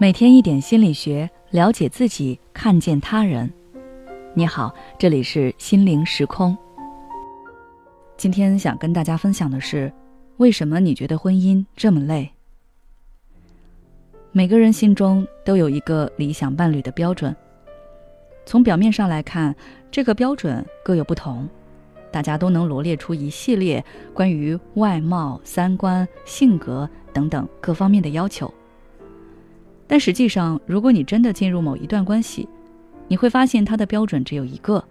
每天一点心理学，了解自己，看见他人。你好，这里是心灵时空。今天想跟大家分享的是，为什么你觉得婚姻这么累？每个人心中都有一个理想伴侣的标准。从表面上来看，这个标准各有不同，大家都能罗列出一系列关于外貌、三观、性格等等各方面的要求。但实际上，如果你真的进入某一段关系，你会发现他的标准只有一个，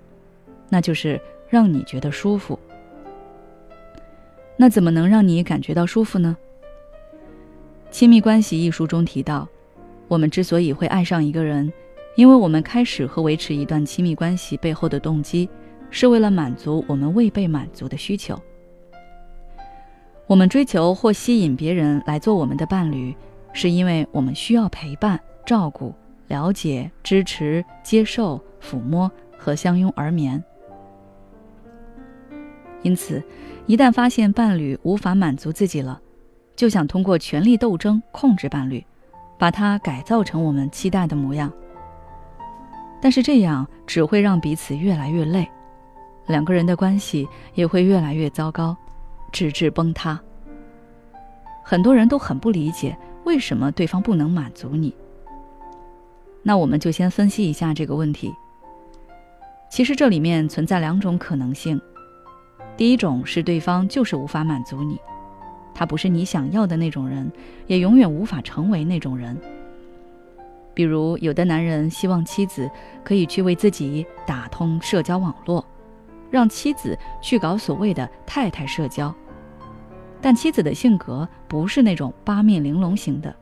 那就是让你觉得舒服。那怎么能让你感觉到舒服呢？《亲密关系》一书中提到，我们之所以会爱上一个人，因为我们开始和维持一段亲密关系背后的动机，是为了满足我们未被满足的需求。我们追求或吸引别人来做我们的伴侣。是因为我们需要陪伴、照顾、了解、支持、接受、抚摸和相拥而眠。因此，一旦发现伴侣无法满足自己了，就想通过权力斗争控制伴侣，把他改造成我们期待的模样。但是这样只会让彼此越来越累，两个人的关系也会越来越糟糕，直至崩塌。很多人都很不理解。为什么对方不能满足你？那我们就先分析一下这个问题。其实这里面存在两种可能性。第一种是对方就是无法满足你，他不是你想要的那种人，也永远无法成为那种人。比如，有的男人希望妻子可以去为自己打通社交网络，让妻子去搞所谓的太太社交。但妻子的性格不是那种八面玲珑型的，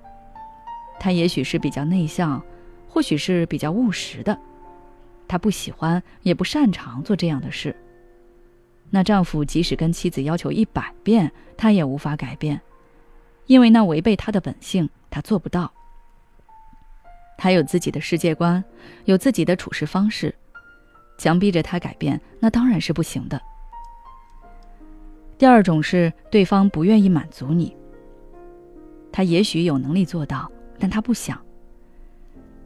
她也许是比较内向，或许是比较务实的，她不喜欢也不擅长做这样的事。那丈夫即使跟妻子要求一百遍，他也无法改变，因为那违背他的本性，他做不到。他有自己的世界观，有自己的处事方式，强逼着他改变，那当然是不行的。第二种是对方不愿意满足你，他也许有能力做到，但他不想。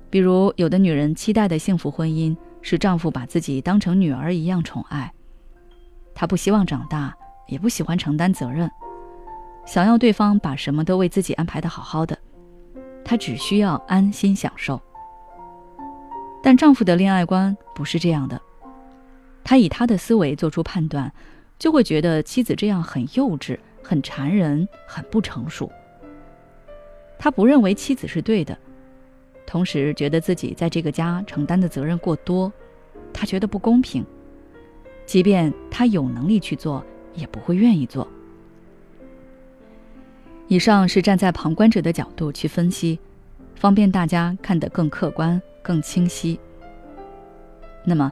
比如，有的女人期待的幸福婚姻是丈夫把自己当成女儿一样宠爱，她不希望长大，也不喜欢承担责任，想要对方把什么都为自己安排的好好的，她只需要安心享受。但丈夫的恋爱观不是这样的，他以他的思维做出判断。就会觉得妻子这样很幼稚、很缠人、很不成熟。他不认为妻子是对的，同时觉得自己在这个家承担的责任过多，他觉得不公平。即便他有能力去做，也不会愿意做。以上是站在旁观者的角度去分析，方便大家看得更客观、更清晰。那么。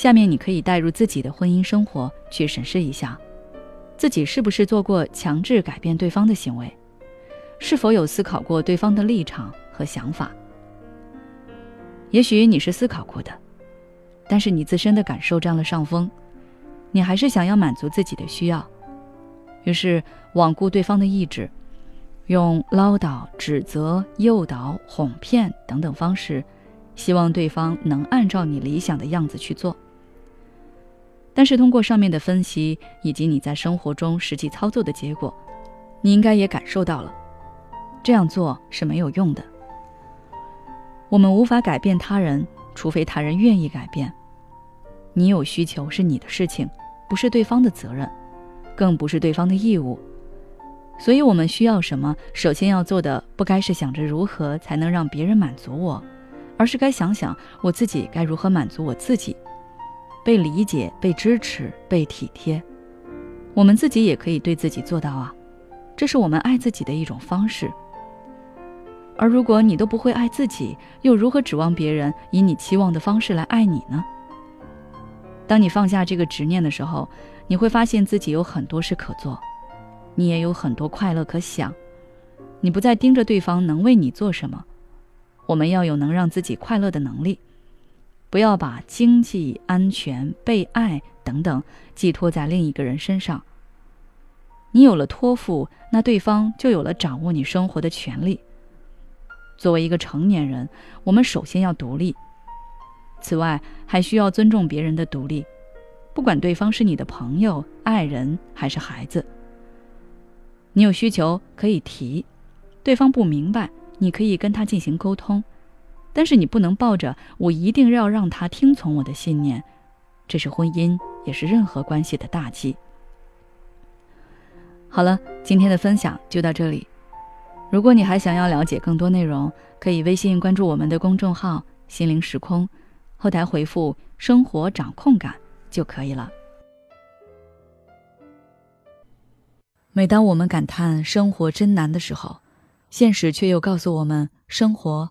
下面你可以带入自己的婚姻生活去审视一下，自己是不是做过强制改变对方的行为，是否有思考过对方的立场和想法。也许你是思考过的，但是你自身的感受占了上风，你还是想要满足自己的需要，于是罔顾对方的意志，用唠叨、指责、诱导、哄骗等等方式。希望对方能按照你理想的样子去做，但是通过上面的分析以及你在生活中实际操作的结果，你应该也感受到了，这样做是没有用的。我们无法改变他人，除非他人愿意改变。你有需求是你的事情，不是对方的责任，更不是对方的义务。所以，我们需要什么，首先要做的不该是想着如何才能让别人满足我。而是该想想我自己该如何满足我自己，被理解、被支持、被体贴，我们自己也可以对自己做到啊，这是我们爱自己的一种方式。而如果你都不会爱自己，又如何指望别人以你期望的方式来爱你呢？当你放下这个执念的时候，你会发现自己有很多事可做，你也有很多快乐可想，你不再盯着对方能为你做什么。我们要有能让自己快乐的能力，不要把经济、安全、被爱等等寄托在另一个人身上。你有了托付，那对方就有了掌握你生活的权利。作为一个成年人，我们首先要独立。此外，还需要尊重别人的独立，不管对方是你的朋友、爱人还是孩子。你有需求可以提，对方不明白，你可以跟他进行沟通，但是你不能抱着我一定要让他听从我的信念，这是婚姻也是任何关系的大忌。好了，今天的分享就到这里。如果你还想要了解更多内容，可以微信关注我们的公众号“心灵时空”，后台回复“生活掌控感”就可以了。每当我们感叹生活真难的时候，现实却又告诉我们，生活